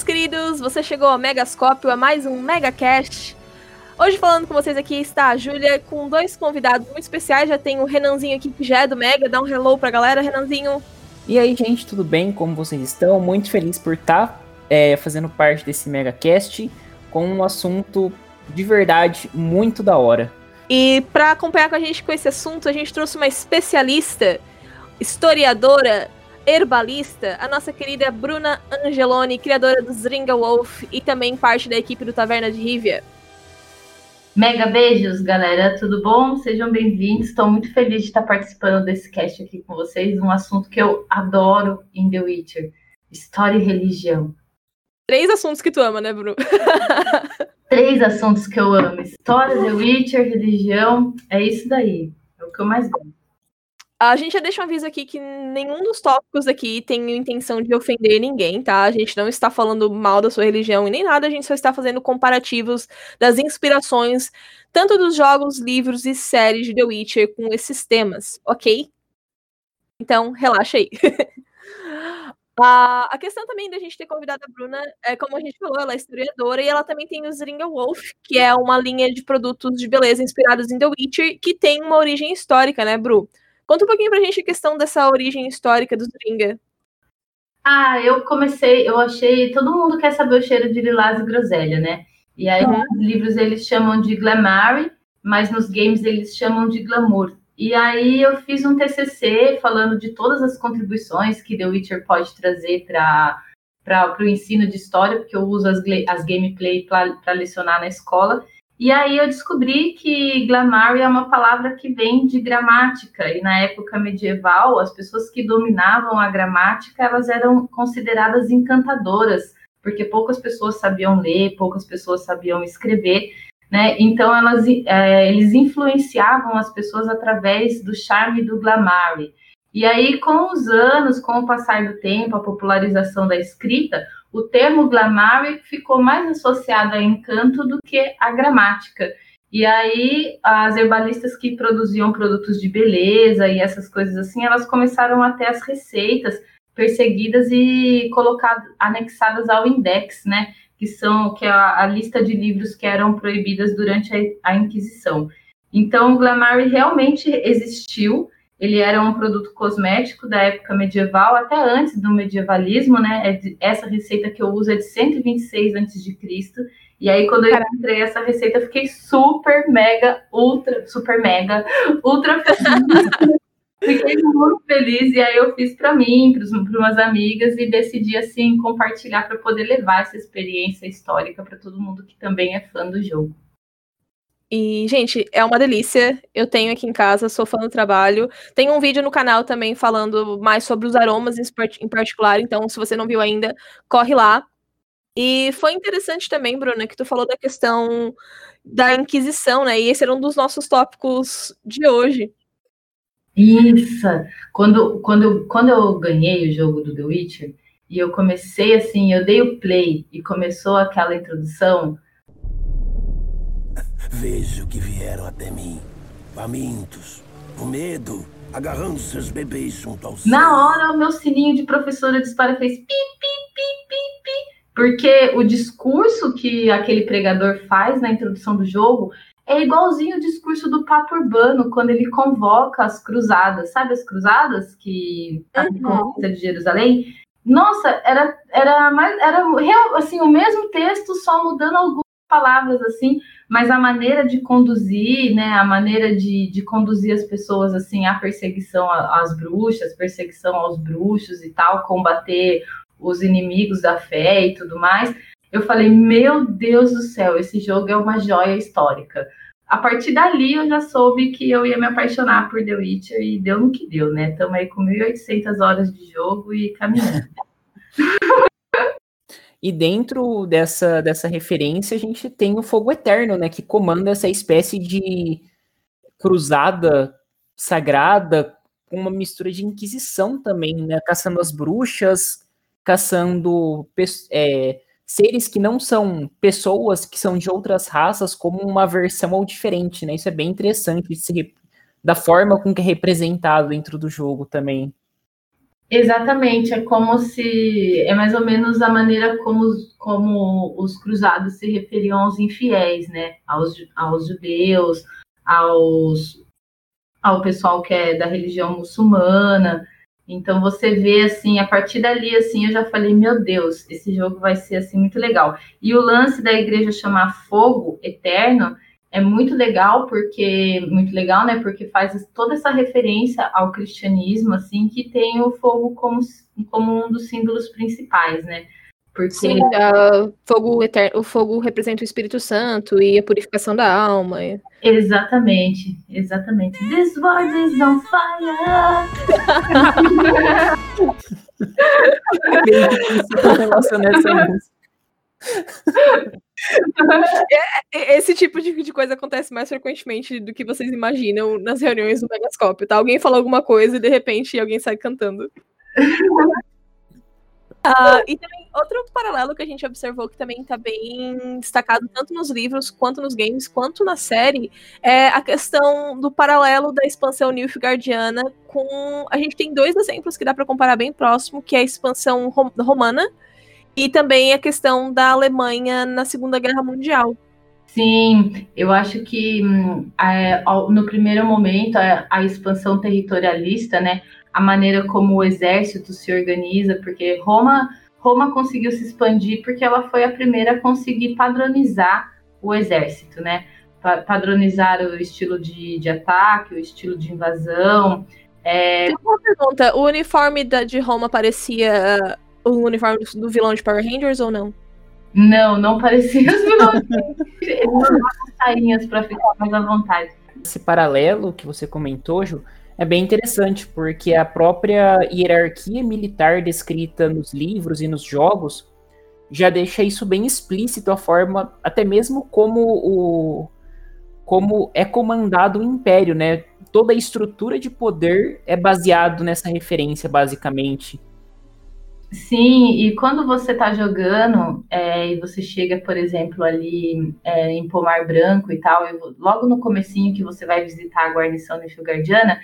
meus queridos! Você chegou ao Megascópio, a mais um Megacast. Hoje falando com vocês aqui está a Júlia, com dois convidados muito especiais. Já tem o Renanzinho aqui, que já é do Mega. Dá um hello pra galera, Renanzinho. E aí, gente, tudo bem? Como vocês estão? Muito feliz por estar tá, é, fazendo parte desse Megacast com um assunto de verdade muito da hora. E para acompanhar com a gente com esse assunto, a gente trouxe uma especialista, historiadora, herbalista, a nossa querida Bruna Angeloni, criadora do Zringa Wolf e também parte da equipe do Taverna de Rivia. Mega beijos, galera, tudo bom? Sejam bem-vindos. Estou muito feliz de estar participando desse cast aqui com vocês, um assunto que eu adoro em The Witcher: história e religião. Três assuntos que tu ama, né, Bruno? Três assuntos que eu amo: história, The Witcher, religião. É isso daí. É o que eu mais gosto. A gente já deixa um aviso aqui que nenhum dos tópicos aqui tem intenção de ofender ninguém, tá? A gente não está falando mal da sua religião e nem nada, a gente só está fazendo comparativos das inspirações, tanto dos jogos, livros e séries de The Witcher com esses temas, ok? Então, relaxa aí. a, questão também da gente ter convidado a Bruna é, como a gente falou, ela é historiadora e ela também tem o Zringa Wolf, que é uma linha de produtos de beleza inspirados em The Witcher, que tem uma origem histórica, né, Bru? Conta um pouquinho pra gente a questão dessa origem histórica do Dringa. Ah, eu comecei, eu achei, todo mundo quer saber o cheiro de lilás e groselha, né? E aí uhum. nos livros eles chamam de glamary, mas nos games eles chamam de glamour. E aí eu fiz um TCC falando de todas as contribuições que The Witcher pode trazer para para o ensino de história, porque eu uso as, as gameplay para lecionar na escola. E aí eu descobri que glamour é uma palavra que vem de gramática, e na época medieval, as pessoas que dominavam a gramática, elas eram consideradas encantadoras, porque poucas pessoas sabiam ler, poucas pessoas sabiam escrever, né? Então elas, é, eles influenciavam as pessoas através do charme do glamour. E aí, com os anos, com o passar do tempo, a popularização da escrita, o termo glamour ficou mais associado a encanto do que a gramática. E aí, as herbalistas que produziam produtos de beleza e essas coisas assim, elas começaram a ter as receitas perseguidas e colocadas, anexadas ao index, né? Que são que é a, a lista de livros que eram proibidas durante a, a Inquisição. Então, o glamour realmente existiu ele era um produto cosmético da época medieval, até antes do medievalismo, né? É essa receita que eu uso é de 126 a.C. E aí, quando eu encontrei essa receita, eu fiquei super, mega, ultra, super, mega, ultra feliz. fiquei muito feliz. E aí, eu fiz para mim, para umas amigas, e decidi, assim, compartilhar para poder levar essa experiência histórica para todo mundo que também é fã do jogo. E, gente, é uma delícia. Eu tenho aqui em casa, sou fã do trabalho. Tem um vídeo no canal também falando mais sobre os aromas em particular. Então, se você não viu ainda, corre lá. E foi interessante também, Bruna, que tu falou da questão da Inquisição, né? E esse era um dos nossos tópicos de hoje. Isso! Quando, quando, quando eu ganhei o jogo do The Witcher, e eu comecei assim, eu dei o play e começou aquela introdução Vejo que vieram até mim, famintos, com medo, agarrando seus bebês junto aos. Na hora, o meu sininho de professora de história fez pi, pi, pi, pi, pi. Porque o discurso que aquele pregador faz na introdução do jogo é igualzinho o discurso do Papa Urbano quando ele convoca as cruzadas. Sabe as cruzadas que a uhum. de Jerusalém? Nossa, era, era mais era assim o mesmo texto, só mudando algumas palavras assim, mas a maneira de conduzir, né, a maneira de, de conduzir as pessoas assim à perseguição às bruxas, perseguição aos bruxos e tal, combater os inimigos da fé e tudo mais. Eu falei, meu Deus do céu, esse jogo é uma joia histórica. A partir dali eu já soube que eu ia me apaixonar por The Witcher e deu no que deu, né? Estamos aí com 1.800 horas de jogo e caminhando. E dentro dessa, dessa referência, a gente tem o Fogo Eterno, né? Que comanda essa espécie de cruzada sagrada com uma mistura de Inquisição também, né? Caçando as bruxas, caçando é, seres que não são pessoas, que são de outras raças, como uma versão ou diferente, né? Isso é bem interessante, da forma com que é representado dentro do jogo também. Exatamente, é como se é mais ou menos a maneira como, como os cruzados se referiam aos infiéis, né? Aos, aos judeus, aos, ao pessoal que é da religião muçulmana. Então você vê assim, a partir dali assim, eu já falei, meu Deus, esse jogo vai ser assim muito legal. E o lance da igreja chamar fogo eterno é muito legal porque muito legal, né? Porque faz toda essa referência ao cristianismo, assim, que tem o fogo como, como um dos símbolos principais, né? Porque Sim, uh, fogo eterno, o fogo representa o Espírito Santo e a purificação da alma. Exatamente, exatamente. This world is on fire. É, é, esse tipo de, de, coisa acontece mais frequentemente do que vocês imaginam nas reuniões do Megascópio, tá? Alguém fala alguma coisa e de repente alguém sai cantando. Uh, e também outro paralelo que a gente observou que também está bem destacado tanto nos livros quanto nos games quanto na série é a questão do paralelo da expansão Nilfgaardiana com a gente tem dois exemplos que dá para comparar bem próximo que é a expansão rom romana e também a questão da Alemanha na Segunda Guerra Mundial. Sim, eu acho que é, no primeiro momento a, a, expansão territorialista, né, a maneira como o exército se organiza, porque Roma Roma conseguiu se expandir porque ela foi a primeira a conseguir padronizar o exército, né? Padronizar o estilo de, de ataque, o estilo de invasão. É... Tem uma pergunta: o uniforme da, de Roma parecia o uniforme do vilão de Power Rangers ou não? Não, não parecia os vilões. Eles usavam sainhas para ficar mais à vontade. Esse paralelo que você comentou, Ju, é bem interessante, porque a própria hierarquia militar descrita nos livros e nos jogos já deixa isso bem explícito, a forma, até mesmo como o como é comandado o império, né? Toda a estrutura de poder é baseado nessa referência, basicamente. Sim, e quando você está jogando é, e você chega, por exemplo, ali é, em Pomar Branco e tal, logo no comecinho que você vai visitar a guarnição Nilfgaardiana,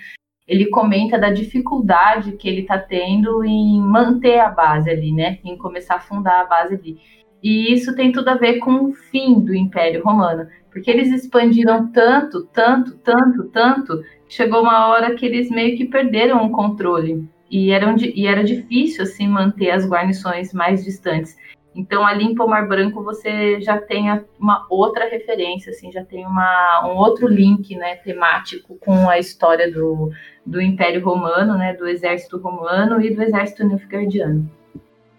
ele comenta da dificuldade que ele está tendo em manter a base ali, né? Em começar a fundar a base ali. E isso tem tudo a ver com o fim do Império Romano, porque eles expandiram tanto, tanto, tanto, tanto, chegou uma hora que eles meio que perderam o controle e, eram, e era difícil assim manter as guarnições mais distantes. Então ali em Pomar Branco você já tem uma outra referência, assim, já tem uma, um outro link, né, temático com a história do, do Império Romano, né, do exército romano e do exército nilfgaardiano.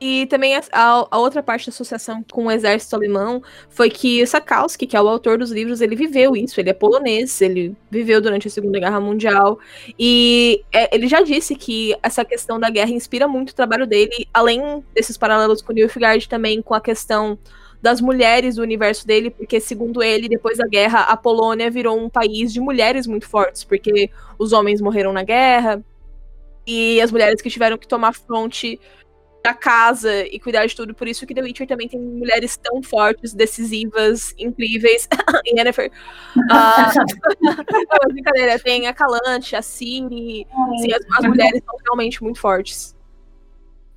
E também a, a, outra parte da associação com o exército alemão foi que Sakowski, que é o autor dos livros, ele viveu isso, ele é polonês, ele viveu durante a Segunda Guerra Mundial, e é, ele já disse que essa questão da guerra inspira muito o trabalho dele, além desses paralelos com Nilfgaard, também com a questão das mulheres do universo dele, porque segundo ele, depois da guerra, a Polônia virou um país de mulheres muito fortes, porque os homens morreram na guerra, e as mulheres que tiveram que tomar fronte da casa e cuidar de tudo. Por isso que The Witcher também tem mulheres tão fortes, decisivas, incríveis. Yennefer. Uh, brincadeira, tem a Calante, a Ciri. Sim, as, as mulheres são realmente muito fortes.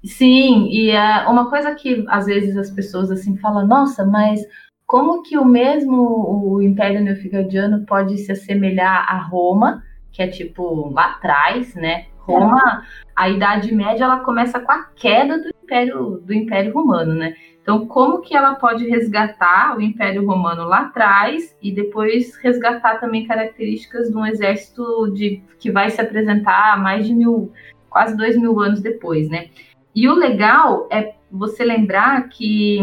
Sim, e é uma coisa que às vezes as pessoas assim falam, nossa, mas como que o mesmo o Império Neofigardiano pode se assemelhar a Roma, que é tipo lá atrás, né? Roma, a Idade Média, ela começa com a queda do Império, do Império Romano, né? Então, como que ela pode resgatar o Império Romano lá atrás e depois resgatar também características de um exército de, que vai se apresentar mais de mil, quase dois mil anos depois, né? E o legal é você lembrar que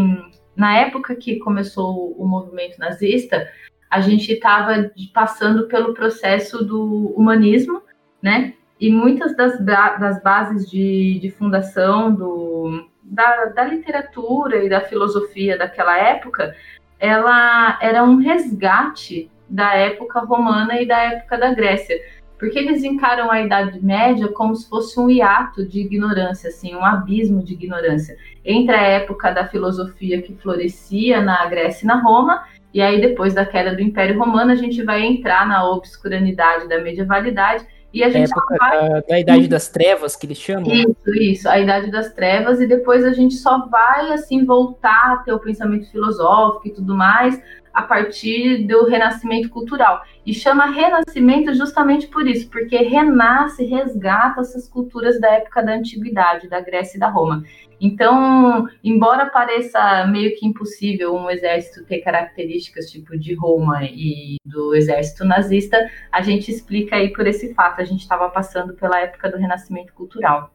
na época que começou o movimento nazista, a gente estava passando pelo processo do humanismo, né? E muitas das, das bases de, de fundação do, da, da literatura e da filosofia daquela época, ela era um resgate da época romana e da época da Grécia, porque eles encaram a Idade Média como se fosse um hiato de ignorância, assim, um abismo de ignorância. Entre a época da filosofia que florescia na Grécia e na Roma, e aí depois da queda do Império Romano a gente vai entrar na obscuranidade da medievalidade E a gente época vai... da, da, Idade das Trevas, que eles chamam. Isso, isso, a Idade das Trevas, e depois a gente só vai, assim, voltar a ter o pensamento filosófico e tudo mais a partir do renascimento cultural. E chama renascimento justamente por isso, porque renasce, resgata essas culturas da época da antiguidade, da Grécia e da Roma. Então, embora pareça meio que impossível um exército ter características tipo de Roma e do exército nazista, a gente explica aí por esse fato. A gente estava passando pela época do renascimento cultural.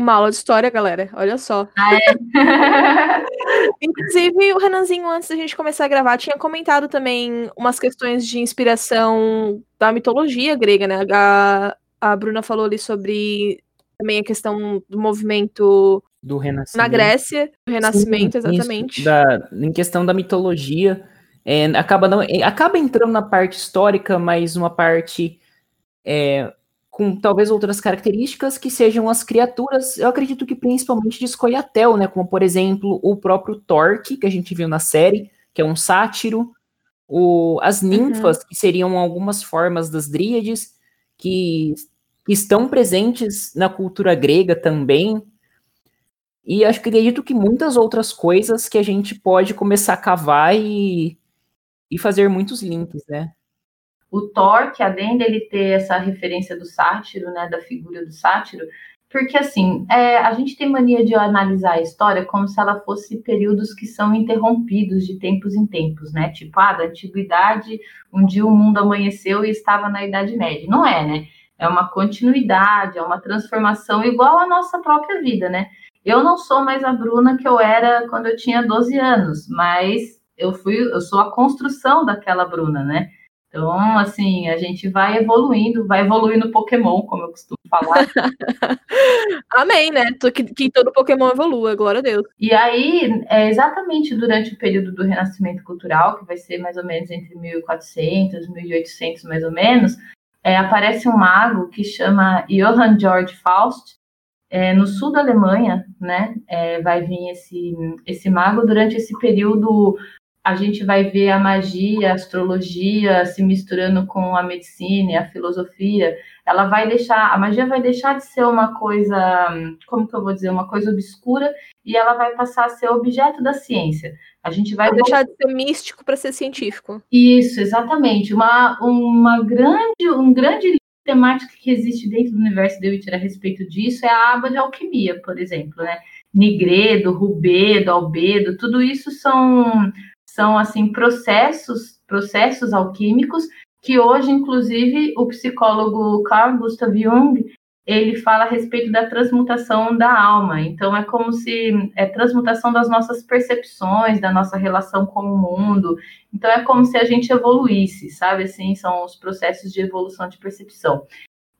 Uma aula de história, galera. Olha só. Ah, é? Inclusive, o Renanzinho, antes da gente começar a gravar, tinha comentado também umas questões de inspiração da mitologia grega, né? A, a Bruna falou ali sobre também a questão do movimento do Renascimento. Na Grécia, do Renascimento, Sim, exatamente. Da, em questão da mitologia, é, acaba, não, é, acaba entrando na parte histórica, mas uma parte é, com talvez outras características que sejam as criaturas, eu acredito que principalmente de Scoia'tael, né, como por exemplo o próprio Torque, que a gente viu na série, que é um sátiro, o, as ninfas, uhum. que seriam algumas formas das dríades, que, que estão presentes na cultura grega também, e acho que acredito que muitas outras coisas que a gente pode começar a cavar e, e fazer muitos links, né? O Thor, que além dele ter essa referência do sátiro, né, da figura do sátiro, porque assim, é, a gente tem mania de analisar a história como se ela fosse períodos que são interrompidos de tempos em tempos, né? Tipo, ah, da antiguidade, um dia o mundo amanheceu e estava na Idade Média. Não é, né? É uma continuidade, é uma transformação igual à nossa própria vida, né? Eu não sou mais a Bruna que eu era quando eu tinha 12 anos, mas eu fui, eu sou a construção daquela Bruna, né? Então, assim, a gente vai evoluindo, vai evoluindo Pokémon, como eu costumo falar. Amém, né? Que, que, todo Pokémon evolua, glória a Deus. E aí, é exatamente durante o período do Renascimento Cultural, que vai ser mais ou menos entre 1400 e 1800, mais ou menos, é, aparece um mago que chama Johann Georg Faust, é, no sul da Alemanha, né? É, vai vir esse, esse mago durante esse período a gente vai ver a magia, a astrologia se misturando com a medicina e a filosofia. Ela vai deixar, a magia vai deixar de ser uma coisa, como que eu vou dizer, uma coisa obscura e ela vai passar a ser objeto da ciência. A gente vai, vai deixar de ser místico para ser científico. Isso, exatamente. Uma, uma grande, um grande temática que existe dentro do universo de Witcher a respeito disso é a aba de alquimia, por exemplo, né? Nigredo, rubedo, albedo, tudo isso são são assim processos, processos alquímicos que hoje, inclusive, o psicólogo Carl Gustav Jung ele fala a respeito da transmutação da alma. Então, é como se é transmutação das nossas percepções, da nossa relação com o mundo. Então, é como se a gente evoluísse, sabe? Assim, são os processos de evolução de percepção.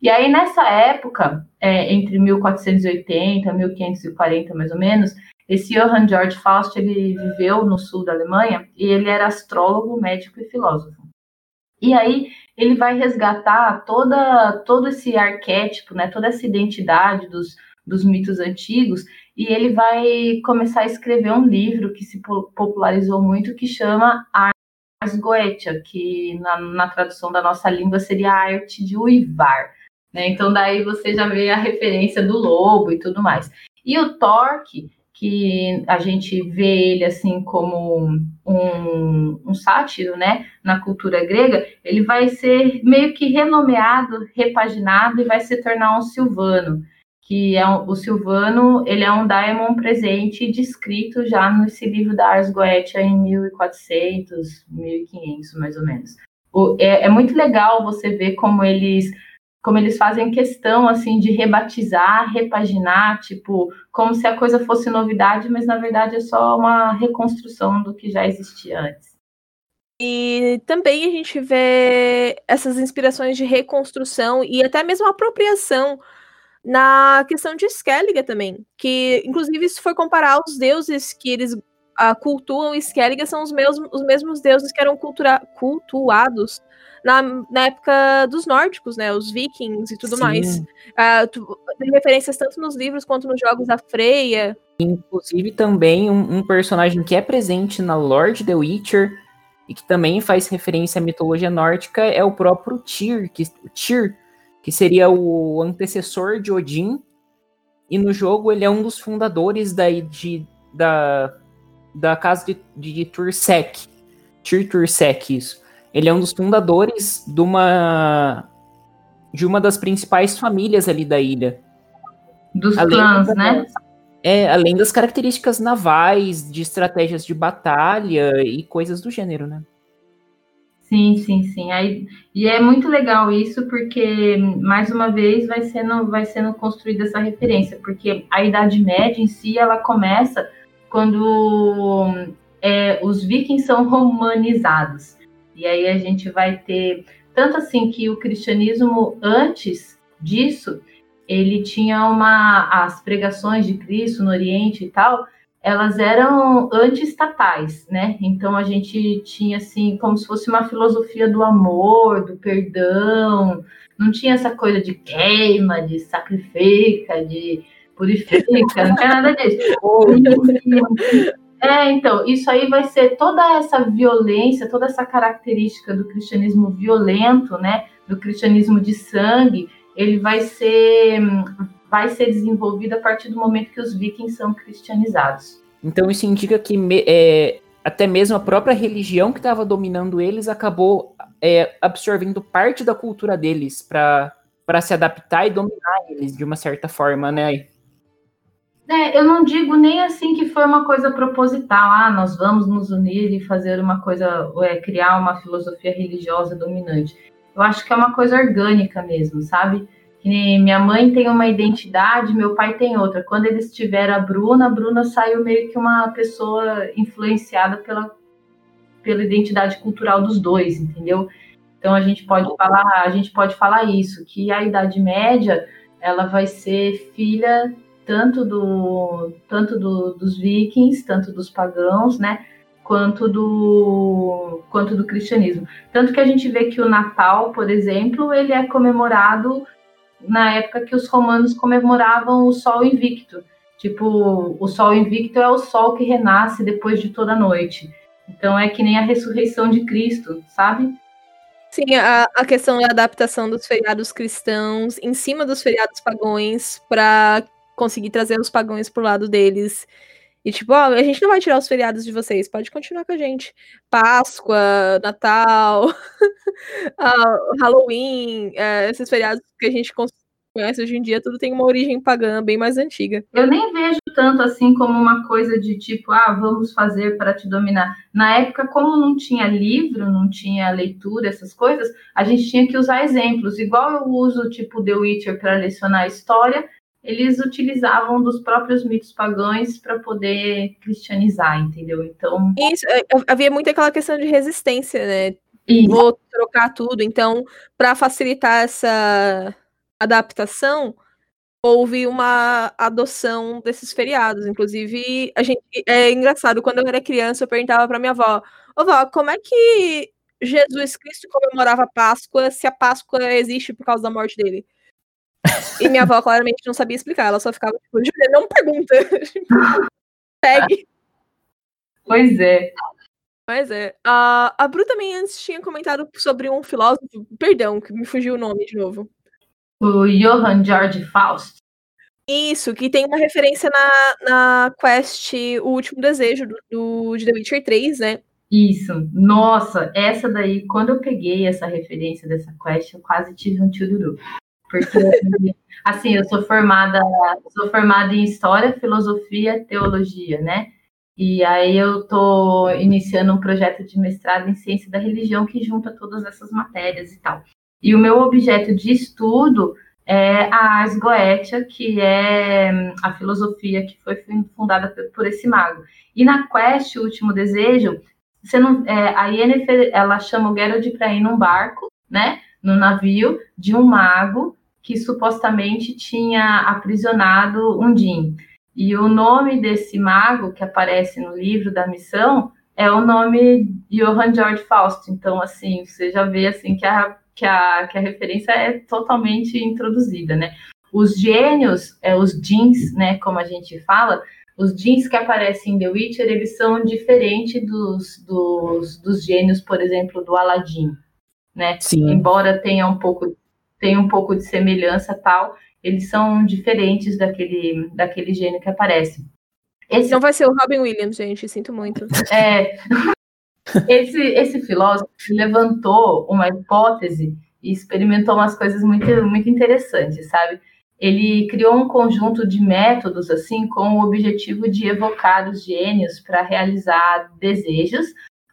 E aí, nessa época, é, entre 1480 e 1540, mais ou menos, esse Johann Georg Faust, ele viveu no sul da Alemanha e ele era astrólogo, médico e filósofo. E aí ele vai resgatar toda todo esse arquétipo, né, toda essa identidade dos, dos mitos antigos e ele vai começar a escrever um livro que se popularizou muito que chama Ars Goetia, que na, na tradução da nossa língua seria a arte de uivar. Né? Então daí você já vê a referência do lobo e tudo mais. E o Torque, que a gente vê ele assim como um, um sátiro, né, na cultura grega, ele vai ser meio que renomeado, repaginado e vai se tornar um Silvano, que é um, o Silvano, ele é um daimon presente descrito já nesse livro da Ars Goetia em 1400, 1500 mais ou menos. O, é, é muito legal você ver como eles como eles fazem questão assim de rebatizar, repaginar, tipo, como se a coisa fosse novidade, mas na verdade é só uma reconstrução do que já existia antes. E também a gente vê essas inspirações de reconstrução e até mesmo apropriação na questão de Skellige também, que inclusive se for comparar os deuses que eles uh, cultuam Skellige são os mesmos, os mesmos deuses que eram cultura, cultuados na, na época dos nórdicos, né? Os vikings e tudo Sim. mais. Uh, tu, tem referências tanto nos livros quanto nos jogos da Freya. Inclusive também um, um, personagem que é presente na Lord The Witcher e que também faz referência à mitologia nórdica é o próprio Tyr, que, Tyr, que seria o antecessor de Odin. E no jogo ele é um dos fundadores da, de, da, da casa de, de Tursek. Tyr Tursek, isso. Ele é um dos fundadores de uma de uma das principais famílias ali da ilha. Dos além clãs, né? É, além das características navais, de estratégias de batalha e coisas do gênero, né? Sim, sim, sim. Aí, e é muito legal isso, porque, mais uma vez, vai sendo, vai sendo construída essa referência, porque a Idade Média em si, ela começa quando é, os vikings são romanizados. E aí a gente vai ter, tanto assim que o cristianismo, antes disso, ele tinha uma, as pregações de Cristo no Oriente e tal, elas eram anti-estatais, né? Então a gente tinha assim como se fosse uma filosofia do amor, do perdão, não tinha essa coisa de queima, de sacrifica, de purifica, não tinha nada disso. É, então, isso aí vai ser toda essa violência, toda essa característica do cristianismo violento, né? Do cristianismo de sangue, ele vai ser vai ser desenvolvido a partir do momento que os vikings são cristianizados. Então isso indica que é, até mesmo a própria religião que estava dominando eles acabou é, absorvendo parte da cultura deles para se adaptar e dominar eles de uma certa forma, né? É, eu não digo nem assim que foi uma coisa proposital, ah, nós vamos nos unir e fazer uma coisa, é, criar uma filosofia religiosa dominante. Eu acho que é uma coisa orgânica mesmo, sabe? minha mãe tem uma identidade, meu pai tem outra. Quando eles tiveram a Bruna, a Bruna saiu meio que uma pessoa influenciada pela, pela identidade cultural dos dois, entendeu? Então a gente pode falar, a gente pode falar isso, que a Idade Média ela vai ser filha tanto do tanto do, dos vikings, tanto dos pagãos, né? Quanto do quanto do cristianismo. Tanto que a gente vê que o Natal, por exemplo, ele é comemorado na época que os romanos comemoravam o Sol Invicto. Tipo, o Sol Invicto é o sol que renasce depois de toda noite. Então é que nem a ressurreição de Cristo, sabe? Sim, a, a questão da adaptação dos feriados cristãos em cima dos feriados pagões para conseguir trazer os pagões pro lado deles. E tipo, ó, a gente não vai tirar os feriados de vocês, pode continuar com a gente. Páscoa, Natal, uh, Halloween, uh, esses feriados que a gente conhece hoje em dia, tudo tem uma origem pagã bem mais antiga. Eu nem vejo tanto assim como uma coisa de tipo, ah, vamos fazer para te dominar. Na época, como não tinha livro, não tinha leitura, essas coisas, a gente tinha que usar exemplos. Igual eu uso, tipo, The Witcher para lecionar história, eles utilizavam dos próprios mitos pagãos para poder cristianizar, entendeu? Então. Isso, é, havia muito aquela questão de resistência, né? Isso. Vou trocar tudo. Então, para facilitar essa adaptação, houve uma adoção desses feriados. Inclusive, a gente é engraçado, quando eu era criança, eu perguntava para minha avó: Ô vó, como é que Jesus Cristo comemorava a Páscoa se a Páscoa existe por causa da morte dele? E minha avó claramente não sabia explicar, ela só ficava tipo, Julia, não pergunta. Pegue. Pois é. Pois é. A, a Bru também antes tinha comentado sobre um filósofo, perdão, que me fugiu o nome de novo. O Johann George Faust. Isso, que tem uma referência na, na quest O Último Desejo do, do, de The Witcher 3, né? Isso. Nossa, essa daí, quando eu peguei essa referência dessa quest, eu quase tive um tio porque, assim, eu sou formada, sou formada em História, Filosofia, Teologia, né? E aí eu estou iniciando um projeto de mestrado em Ciência da Religião que junta todas essas matérias e tal. E o meu objeto de estudo é a Ars Goetia, que é a filosofia que foi fundada por esse mago. E na Quest, o Último Desejo, você não, é, a Yennefer, ela chama o Geralt para ir num barco, né? No navio de um mago que supostamente tinha aprisionado um Jin. E o nome desse mago que aparece no livro da missão é o nome Johann George Faust. Então, assim, você já vê assim que a, que a, que a referência é totalmente introduzida, né? Os gênios, é, os jeans, né, como a gente fala, Os jeans que aparecem em The Witcher, eles são diferentes dos, dos, dos gênios, por exemplo, do Aladdin, né? Sim. Embora tenha um pouco tenha um pouco de semelhança tal, eles são diferentes daquele daquele gênio que aparece. Esse não vai ser o Robin Williams, gente, sinto muito. É. esse esse filósofo levantou uma hipótese e experimentou umas coisas muito muito interessantes, sabe? ele criou um conjunto de métodos assim com o objetivo de evocar os gênios para realizar desejos,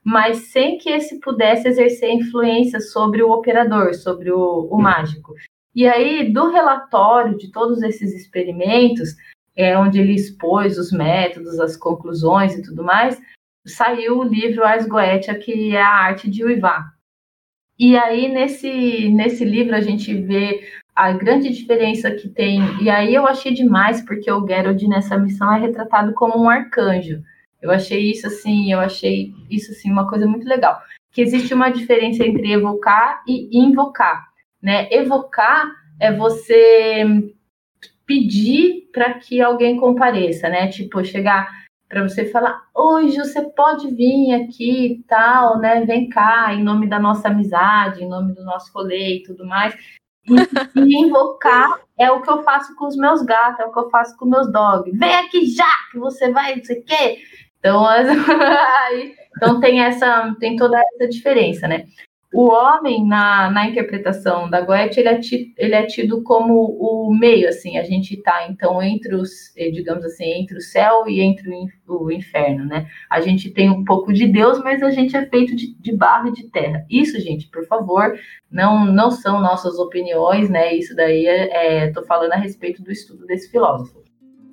mas sem que esse pudesse exercer influência sobre o operador, sobre o, o mágico. E aí, do relatório de todos esses experimentos, é, onde ele expôs os métodos, as conclusões e tudo mais, saiu o livro Ars Goetia, que é a arte de uivar. E aí, nesse, nesse livro, a gente vê a grande diferença que tem, e aí eu achei demais, porque o Geralt nessa missão é retratado como um arcanjo. Eu achei isso assim, eu achei isso assim uma coisa muito legal. Que existe uma diferença entre evocar e invocar, né? Evocar é você pedir para que alguém compareça, né? Tipo, chegar para você falar, hoje você pode vir aqui e tal, né? Vem cá, em nome da nossa amizade, em nome do nosso rolê e tudo mais. E, invocar é o que eu faço com os meus gatos, é o que eu faço com meus dogs. Vem aqui já, que você vai, não sei o quê. Então, aí, então tem essa, tem toda essa diferença, né? O homem, na, na interpretação da Goethe, ele é, tido, ele é tido como o meio, assim, a gente está, então, entre os, eh, digamos assim, entre o céu e entre o, inferno, né? A gente tem um pouco de Deus, mas a gente é feito de, de barro e de terra. Isso, gente, por favor, não, não são nossas opiniões, né? Isso daí, é, é falando a respeito do estudo desse filósofo.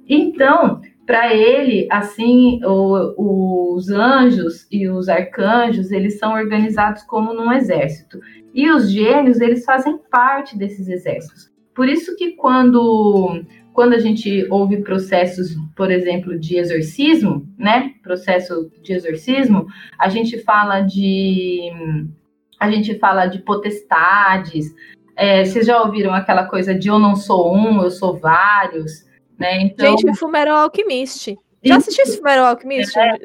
Então, para ele, assim, o, os anjos e os arcanjos, eles são organizados como num exército. E os gênios, eles fazem parte desses exércitos. Por isso que quando, quando a gente ouve processos, por exemplo, de exorcismo, né? Processo de exorcismo, a gente fala de a gente fala de potestades. É, vocês já ouviram aquela coisa de eu não sou um, eu sou vários? Né? Então, Gente, Fumero Alchemist. Já assisti esse Fumero Alchemist, é?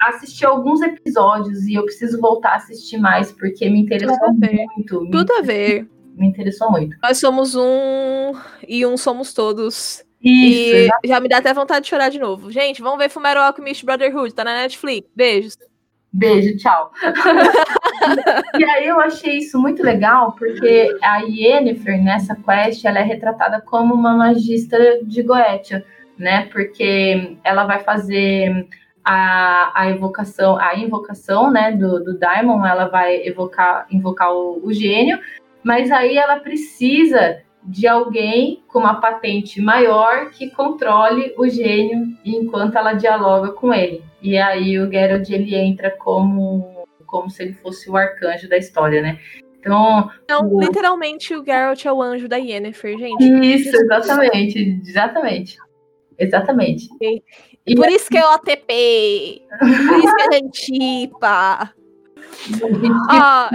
Assisti alguns episódios e eu preciso voltar a assistir mais, porque me interessou muito. Me Tudo a ver. Me interessou muito. Nós somos um e um somos todos. Isso, e já me dá até vontade de chorar de novo. Gente, vamos ver Fumero Alchemist Brotherhood, tá na Netflix. Beijos. Beijo, tchau. e aí eu achei isso muito legal, porque a Yennefer, nessa quest, ela é retratada como uma magistra de Goetia, né? Porque ela vai fazer a, a evocação, a invocação, né, do, do Daimon, ela vai evocar, invocar o, o gênio, mas aí ela precisa de alguém com uma patente maior que controle o gênio enquanto ela dialoga com ele. E aí o Geralt ele entra como como se ele fosse o arcanjo da história, né? Então, então o... literalmente o Geralt é o anjo da Yennefer, gente. Isso, exatamente, exatamente. Exatamente. E, e por isso que é o ATP. Por isso que a gente chipa. Ah.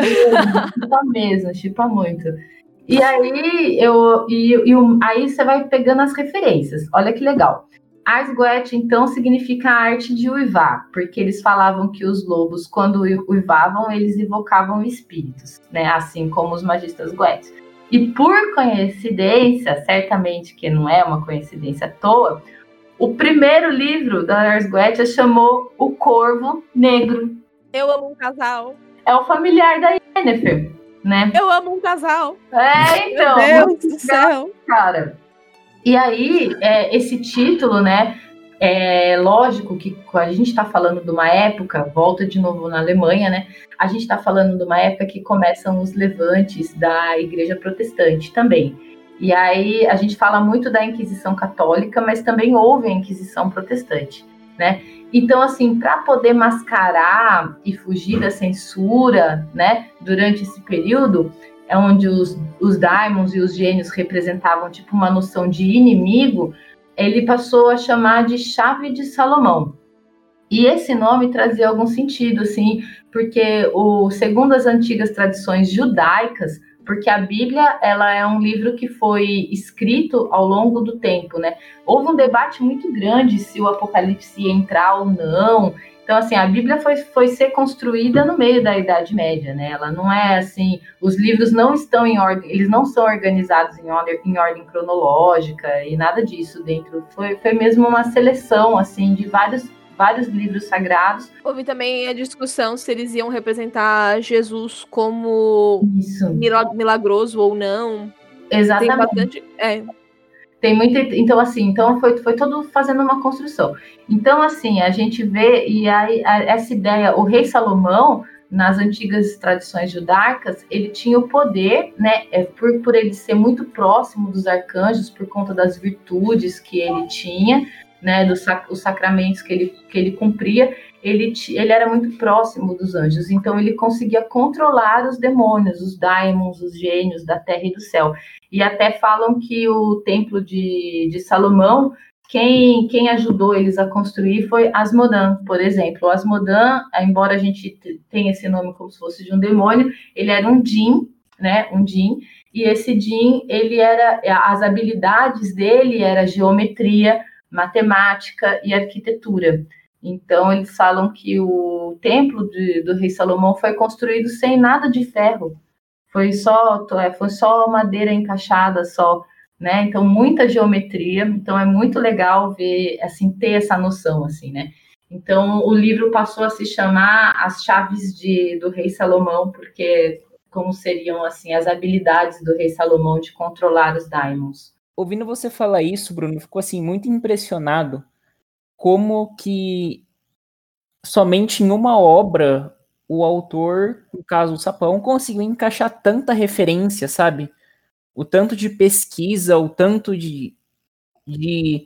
Chipa mesmo, chipa muito. E aí eu e, e aí você vai pegando as referências. Olha que legal. Ars Goethe, então, significa a arte de uivar, porque eles falavam que os lobos, quando uivavam, eles invocavam espíritos, né? Assim como os magistas Goethe. E por coincidência, certamente que não é uma coincidência à toa, o primeiro livro da Ars Goethe chamou O Corvo Negro. Eu amo um casal. É o familiar da Yennefer, né? Eu amo um casal. É, então. Meu Deus do céu. Cara, e aí, é, esse título, né? É lógico que a gente está falando de uma época, volta de novo na Alemanha, né? A gente está falando de uma época que começam os levantes da Igreja Protestante também. E aí a gente fala muito da Inquisição Católica, mas também houve a Inquisição Protestante, né? Então, assim, para poder mascarar e fugir da censura, né, durante esse período, é onde os, os daimons e os gênios representavam tipo uma noção de inimigo, ele passou a chamar de chave de Salomão. E esse nome trazia algum sentido, assim, porque o, segundo as antigas tradições judaicas, porque a Bíblia ela é um livro que foi escrito ao longo do tempo, né? Houve um debate muito grande se o Apocalipse ia entrar ou não. Então, assim, a Bíblia foi, foi ser construída no meio da Idade Média, né? Ela não é assim, os livros não estão em ordem, eles não são organizados em ordem, em ordem cronológica e nada disso dentro. Foi, foi mesmo uma seleção, assim, de vários vários livros sagrados. Houve também a discussão se eles iam representar Jesus como Isso. milagroso ou não. Exatamente. Tem bastante. É. Tem muito. Então, assim, então foi, foi todo fazendo uma construção. Então, assim, a gente vê, e aí essa ideia, o rei Salomão, nas antigas tradições judaicas, ele tinha o poder, né, é, por, por ele ser muito próximo dos arcanjos, por conta das virtudes que ele tinha, né, dos sac os sacramentos que ele, que ele cumpria, ele, ele era muito próximo dos anjos, então ele conseguia controlar os demônios, os daimons, os gênios da terra e do céu. E até falam que o templo de, de Salomão, quem, quem ajudou eles a construir foi Asmodan, por exemplo. O Asmodan, embora a gente tenha esse nome como se fosse de um demônio, ele era um Jin, né, um Jin, e esse Jin, ele era, as habilidades dele era geometria, matemática e arquitetura. Então, eles falam que o templo de, do rei Salomão foi construído sem nada de ferro. Foi só, é, foi só madeira encaixada, só, né? Então, muita geometria. Então, é muito legal ver, assim, ter essa noção, assim, né? Então, o livro passou a se chamar As Chaves de, do Rei Salomão, porque como seriam, assim, as habilidades do Rei Salomão de controlar os daimons ouvindo você falar isso, Bruno, ficou assim muito impressionado como que somente em uma obra o autor, no caso o Sapão, conseguiu encaixar tanta referência, sabe? O tanto de pesquisa, o tanto de, de,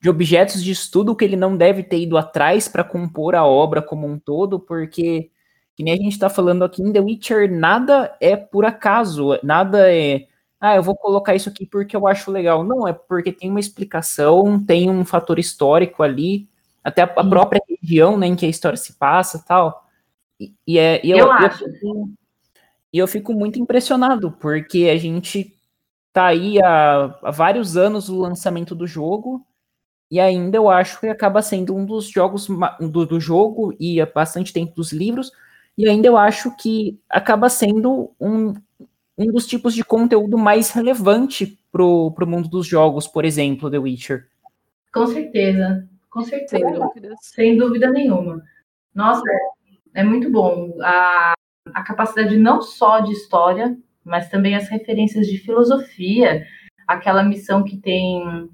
de objetos de estudo que ele não deve ter ido atrás para compor a obra como um todo, porque, que nem a gente está falando aqui em The Witcher, nada é por acaso, nada é ah, eu vou colocar isso aqui porque eu acho legal. Não, é porque tem uma explicação, tem um fator histórico ali, até a, própria região né, em que a história se passa tal. E, e é, e eu, eu, acho. Eu fico, e eu fico muito impressionado, porque a gente tá aí há, há vários anos o lançamento do jogo, e ainda eu acho que acaba sendo um dos jogos do, do jogo e há bastante tempo dos livros, e ainda eu acho que acaba sendo um, um dos tipos de conteúdo mais relevante pro, pro mundo dos jogos, por exemplo, The Witcher. Com certeza, com certeza. Sem, Sem dúvida nenhuma. Nossa, é, é muito bom. A, a capacidade não só de história, mas também as referências de filosofia. Aquela missão que tem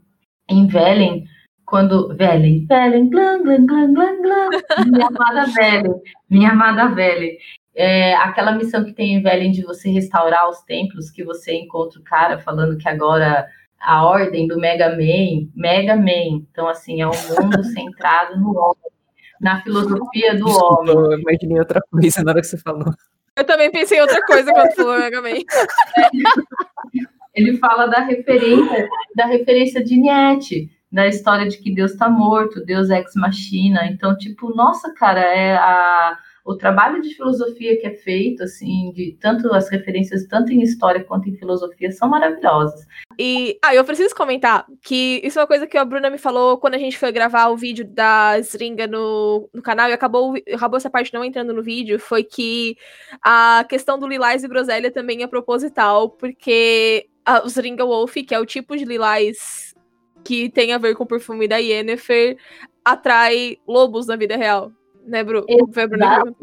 em Velen, quando. Velen, Velen, glan, glan, glan, glan, glan. Minha amada Velen, minha amada Velen. É, aquela missão que tem em Velen de você restaurar os templos, que você encontra o cara falando que agora a ordem do Mega Man, Mega Man, então assim, é um mundo centrado no homem, na filosofia do Desculpa, homem. Eu imaginei outra coisa na hora que você falou. Eu também pensei em outra coisa quando falou Mega Man. Ele fala da referência, da referência de Nietzsche, da história de que Deus está morto, Deus ex machina. Então, tipo, nossa, cara, é a o trabalho de filosofia que é feito, assim, de tanto as referências, tanto em história quanto em filosofia, são maravilhosas. E, ah, eu preciso comentar que isso é uma coisa que a Bruna me falou quando a gente foi gravar o vídeo da Stringa no, no canal e acabou, acabou essa parte não entrando no vídeo, foi que a questão do Lilás e Groselha também é proposital, porque a, o Stringa Wolf, que é o tipo de Lilás que tem a ver com o perfume da Yennefer, atrai lobos na vida real né, Bru? Exato.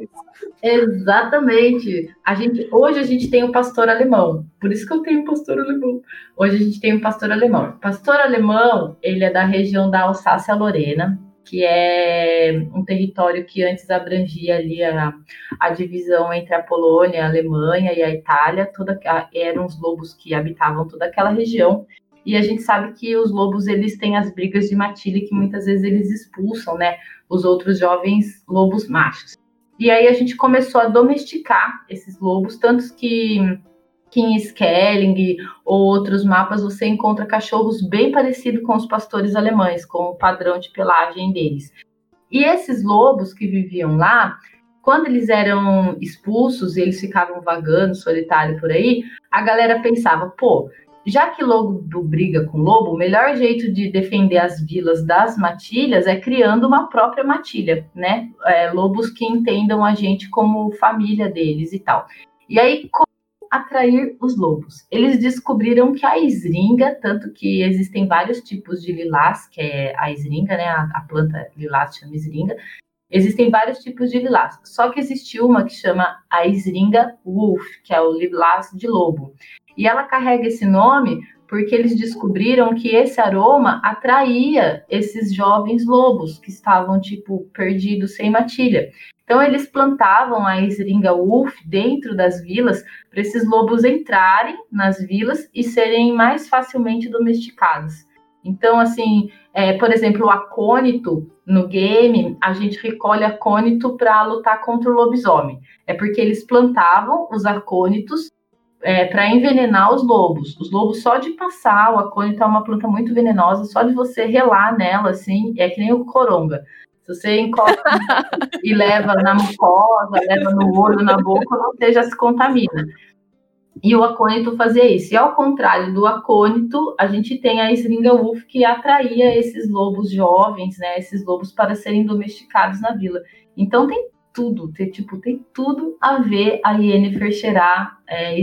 Exatamente. A gente, hoje a gente tem um pastor alemão. Por isso que eu tenho um pastor alemão. Hoje a gente tem um pastor alemão. Pastor alemão, ele é da região da Alsácia-Lorena, que é um território que antes abrangia ali a, a divisão entre a Polônia, a Alemanha e a Itália. Toda, eram os lobos que habitavam toda aquela região. E a gente sabe que os lobos eles têm as brigas de matilha que muitas vezes eles expulsam, né, os outros jovens lobos machos. E aí a gente começou a domesticar esses lobos, tantos que, que em Skelling ou outros mapas você encontra cachorros bem parecidos com os pastores alemães, com o padrão de pelagem deles. E esses lobos que viviam lá, quando eles eram expulsos e eles ficavam vagando solitário por aí, a galera pensava, pô, já que lobo briga com lobo, o melhor jeito de defender as vilas das matilhas é criando uma própria matilha, né? É, lobos que entendam a gente como família deles e tal. E aí, como atrair os lobos? Eles descobriram que a esringa, tanto que existem vários tipos de lilás, que é a esringa, né? A, a planta lilás chama esringa. Existem vários tipos de lilás, só que existe uma que chama a esringa wolf, que é o lilás de lobo. E ela carrega esse nome porque eles descobriram que esse aroma atraía esses jovens lobos que estavam, tipo, perdidos sem matilha. Então, eles plantavam a Esringa Wolf dentro das vilas para esses lobos entrarem nas vilas e serem mais facilmente domesticados. Então, assim, é, por exemplo, o acônito no game, a gente recolhe acônito para lutar contra o lobisomem. É porque eles plantavam os acônitos é, para envenenar os lobos. Os lobos, só de passar, o acônito é uma planta muito venenosa, só de você relar nela, assim, é que nem o coronga. Se você encosta e leva na mucosa, leva no olho, na boca, você já se contamina. E o acônito fazia isso. E ao contrário do acônito, a gente tem a Sringa Wolf que atraía esses lobos jovens, né, esses lobos para serem domesticados na vila. Então tem tudo, tem, tipo, tem tudo a ver a Yennefer cheirar é,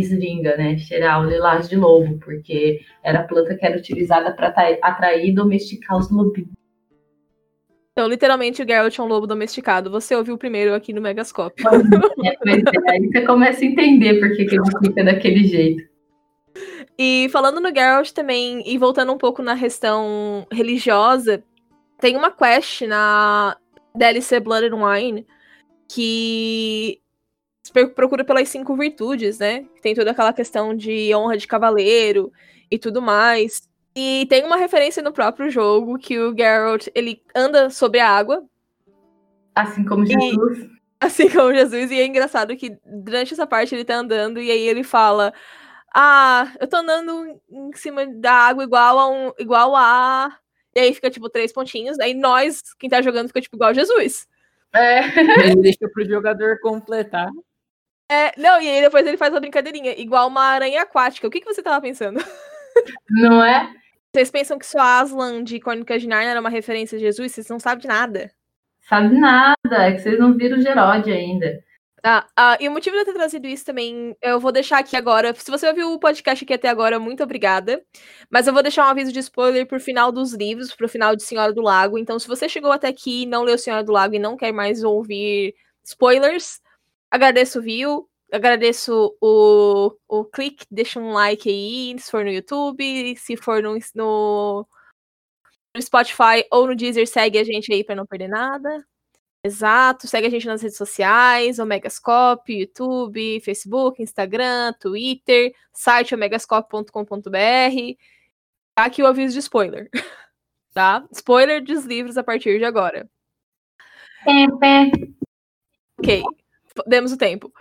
né? Cheirar o lilás de lobo, porque era a planta que era utilizada para atrair e domesticar os lobinhos. Então, literalmente, o Geralt é um lobo domesticado. Você ouviu primeiro aqui no Megascope. É, é, aí você começa a entender por que, que ele fica daquele jeito. E falando no Geralt também, e voltando um pouco na questão religiosa, tem uma quest na DLC Blood and Wine que procura pelas cinco virtudes, né? Tem toda aquela questão de honra de cavaleiro e tudo mais. E tem uma referência no próprio jogo que o Geralt, ele anda sobre a água. Assim como Jesus. E, assim como Jesus. E é engraçado que durante essa parte ele tá andando e aí ele fala... Ah, eu tô andando em cima da água igual a um... Igual a... E aí fica, tipo, três pontinhos. Aí nós, quem tá jogando, fica, tipo, igual a Jesus. É. Ele deixa pro jogador completar. É, não, e aí depois ele faz uma brincadeirinha, igual uma aranha aquática. O que, que você tava pensando? Não é? Vocês pensam que só Aslan de Crônicas de Narnia era uma referência a Jesus? Vocês não sabem de nada. Sabe nada, é que vocês não viram o Gerode ainda. Ah, ah, e o motivo de eu ter trazido isso também, eu vou deixar aqui agora. Se você ouviu o podcast aqui até agora, muito obrigada. Mas eu vou deixar um aviso de spoiler pro final dos livros, pro final de Senhora do Lago. Então, se você chegou até aqui e não leu Senhora do Lago e não quer mais ouvir spoilers, agradeço o view, agradeço o, o clique, deixa um like aí, se for no YouTube, se for no, no, Spotify ou no Deezer, segue a gente aí para não perder nada. Exato, segue a gente nas redes sociais, Omegascope, YouTube, Facebook, Instagram, Twitter, site omegascope.com.br. Tá aqui o aviso de spoiler, tá? Spoiler dos livros a partir de agora. Ok, demos o tempo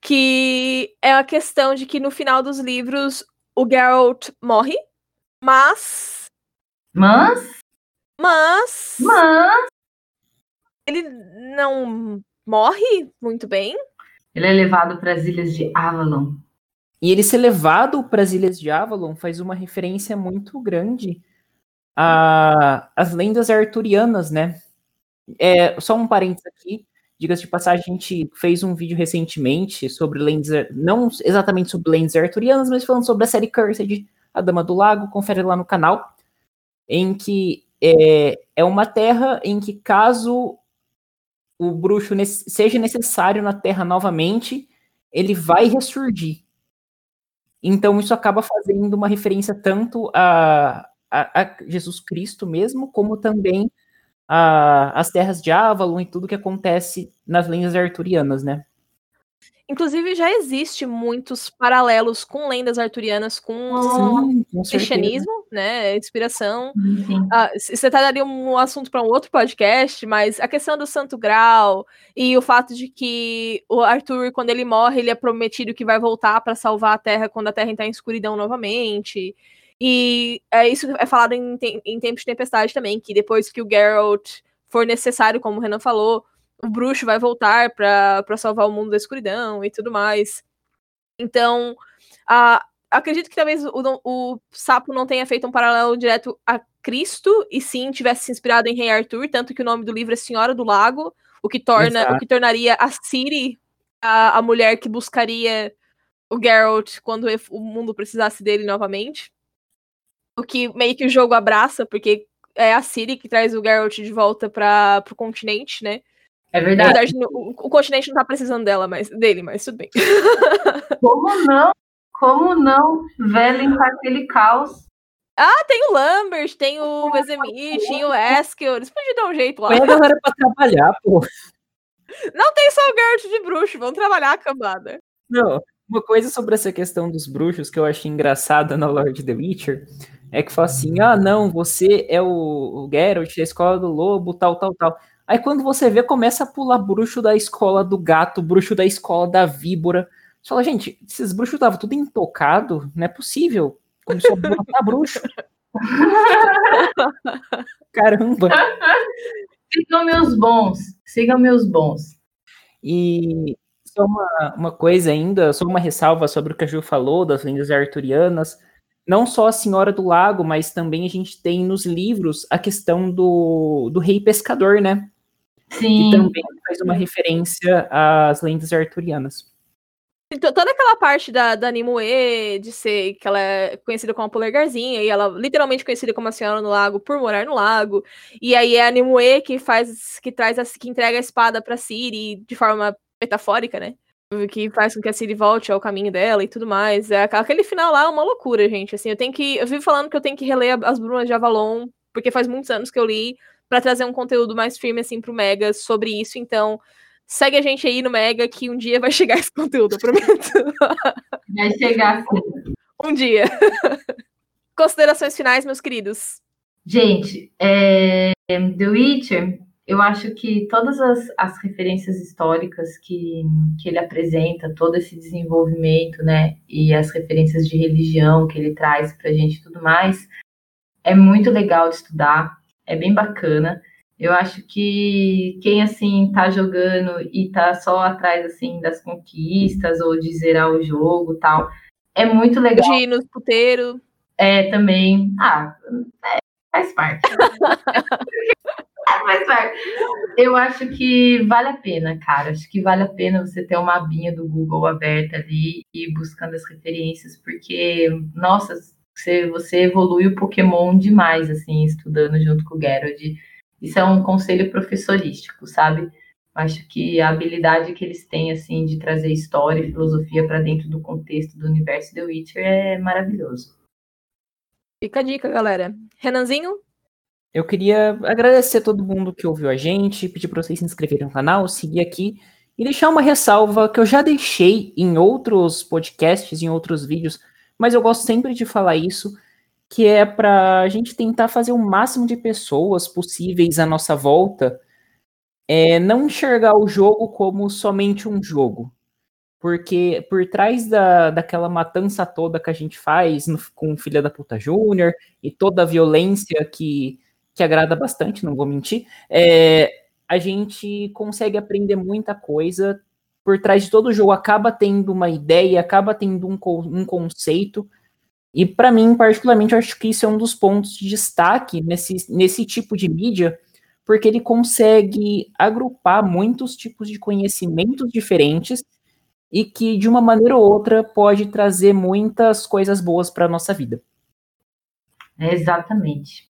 que é a questão de que no final dos livros o Geralt morre, mas. Mas? Mas. Mas. Ele não morre muito bem. Ele é levado para as ilhas de Avalon. E ele ser levado para as ilhas de Avalon faz uma referência muito grande às lendas arturianas, né? É, só um parênteses aqui. Diga-se de passagem, a gente fez um vídeo recentemente sobre lendas, não exatamente sobre lendas arturianas, mas falando sobre a série Cursed, A Dama do Lago, confere lá no canal, em que é, é uma terra em que caso o bruxo seja necessário na terra novamente, ele vai ressurgir. Então isso acaba fazendo uma referência tanto a, a, a Jesus Cristo mesmo, como também a, as terras de Avalon e tudo que acontece nas lendas arturianas, né? Inclusive, já existe muitos paralelos com lendas arturianas, com, Sim, com cristianismo, né? Inspiração. Ah, você tá daria um assunto para um outro podcast, mas a questão do Santo Grau e o fato de que o Arthur, quando ele morre, ele é prometido que vai voltar para salvar a Terra quando a Terra entrar em escuridão novamente. E é, isso é falado em, em Tempos de Tempestade também, que depois que o Geralt for necessário, como o Renan falou, o bruxo vai voltar pra salvar o mundo da escuridão e tudo mais. Então, a, acredito que talvez o, o, sapo não tenha feito um paralelo direto a Cristo, e sim tivesse se inspirado em Rei Arthur, tanto que o nome do livro é Senhora do Lago, o que torna, Exato. o que tornaria a Ciri a, a mulher que buscaria o Geralt quando o mundo precisasse dele novamente. O que meio que o jogo abraça, porque é a Ciri que traz o Geralt de volta para o continente, né? É verdade. verdade o, o, continente não tá precisando dela, mas, dele, mas tudo bem. Como não? Como não? Velen com aquele caos. Ah, tem o Lambert, tem o Vezemir, tem o Eskel. Eles podiam dar um jeito lá. Põe a galera pra trabalhar, pô. Não tem só o Geralt de bruxo, vão trabalhar a cambada. Não, uma coisa sobre essa questão dos bruxos que eu achei engraçada na Lord The Witcher é que fala assim: ah, não, você é o, o Geralt da escola do lobo, tal, tal, tal. Aí quando você vê, começa a pular bruxo da escola do gato, bruxo da escola da víbora. Você fala, gente, esses bruxos estavam tudo intocado, não é possível. Começou a matar bruxo. Caramba. Sigam meus bons. Sigam meus bons. E só uma, uma coisa ainda, só uma ressalva sobre o que a Ju falou das lendas arturianas. Não só a Senhora do Lago, mas também a gente tem nos livros a questão do, do rei pescador, né? Sim. Que também faz uma referência às lendas arturianas. Toda aquela parte da, da Nimue, de ser que ela é conhecida como a polegarzinha, e ela literalmente conhecida como a Senhora no Lago por morar no lago. E aí é a Nimue que faz, que traz, a, que entrega a espada pra Siri de forma metafórica, né? Que faz com que a Siri volte ao caminho dela e tudo mais. É, aquele final lá é uma loucura, gente. Assim, eu tenho que. Eu vivo falando que eu tenho que reler as Brumas de Avalon, porque faz muitos anos que eu li, para trazer um conteúdo mais firme, assim, pro Mega sobre isso. Então, segue a gente aí no Mega que um dia vai chegar esse conteúdo, eu prometo. Vai chegar sim. Um dia. Considerações finais, meus queridos. Gente, é... The Witcher, eu acho que todas as, as referências históricas que, que ele apresenta, todo esse desenvolvimento, né, e as referências de religião que ele traz pra gente e tudo mais, é muito legal de estudar, é bem bacana. Eu acho que quem assim tá jogando e tá só atrás assim das conquistas ou de zerar o jogo, tal, é muito legal. De ir nos puteiros. É, também. Ah, é, faz parte. faz parte. Eu acho que vale a pena, cara. Acho que vale a pena você ter uma abinha do Google aberta ali e buscando as referências, porque, nossa, você, você evolui o Pokémon demais, assim, estudando junto com o Geralt isso é um conselho professorístico, sabe? Acho que a habilidade que eles têm, assim, de trazer história e filosofia para dentro do contexto do universo The Witcher é maravilhoso. Fica a dica, galera. Renanzinho? Eu queria agradecer a todo mundo que ouviu a gente, pedir para vocês se inscreverem no canal, seguir aqui e deixar uma ressalva que eu já deixei em outros podcasts, em outros vídeos, mas eu gosto sempre de falar isso que é para a gente tentar fazer o máximo de pessoas possíveis à nossa volta é, não enxergar o jogo como somente um jogo. Porque por trás da, daquela matança toda que a gente faz no, com Filha da Puta Júnior e toda a violência que, que agrada bastante, não vou mentir, é, a gente consegue aprender muita coisa. Por trás de todo o jogo acaba tendo uma ideia, acaba tendo um, um conceito e para mim, particularmente, eu acho que isso é um dos pontos de destaque nesse, nesse tipo de mídia, porque ele consegue agrupar muitos tipos de conhecimentos diferentes e que, de uma maneira ou outra, pode trazer muitas coisas boas para a nossa vida. Exatamente.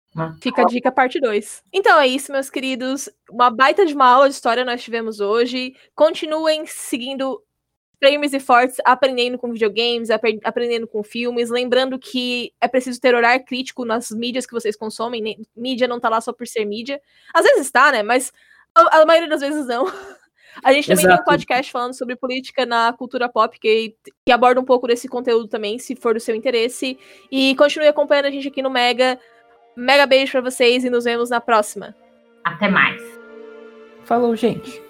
Fica a dica parte 2. Então é isso, meus queridos. Uma baita de uma aula de história nós tivemos hoje. Continuem seguindo firmes e fortes, aprendendo com videogames, aprendendo com filmes, lembrando que é preciso ter horário crítico nas mídias que vocês consomem. Né? Mídia não tá lá só por ser mídia. Às vezes está, né? Mas a, a maioria das vezes não. A gente também Exato. tem um podcast falando sobre política na cultura pop, que, que, aborda um pouco desse conteúdo também, se for do seu interesse. E continue acompanhando a gente aqui no Mega. Mega beijo para vocês e nos vemos na próxima. Até mais. Falou, gente.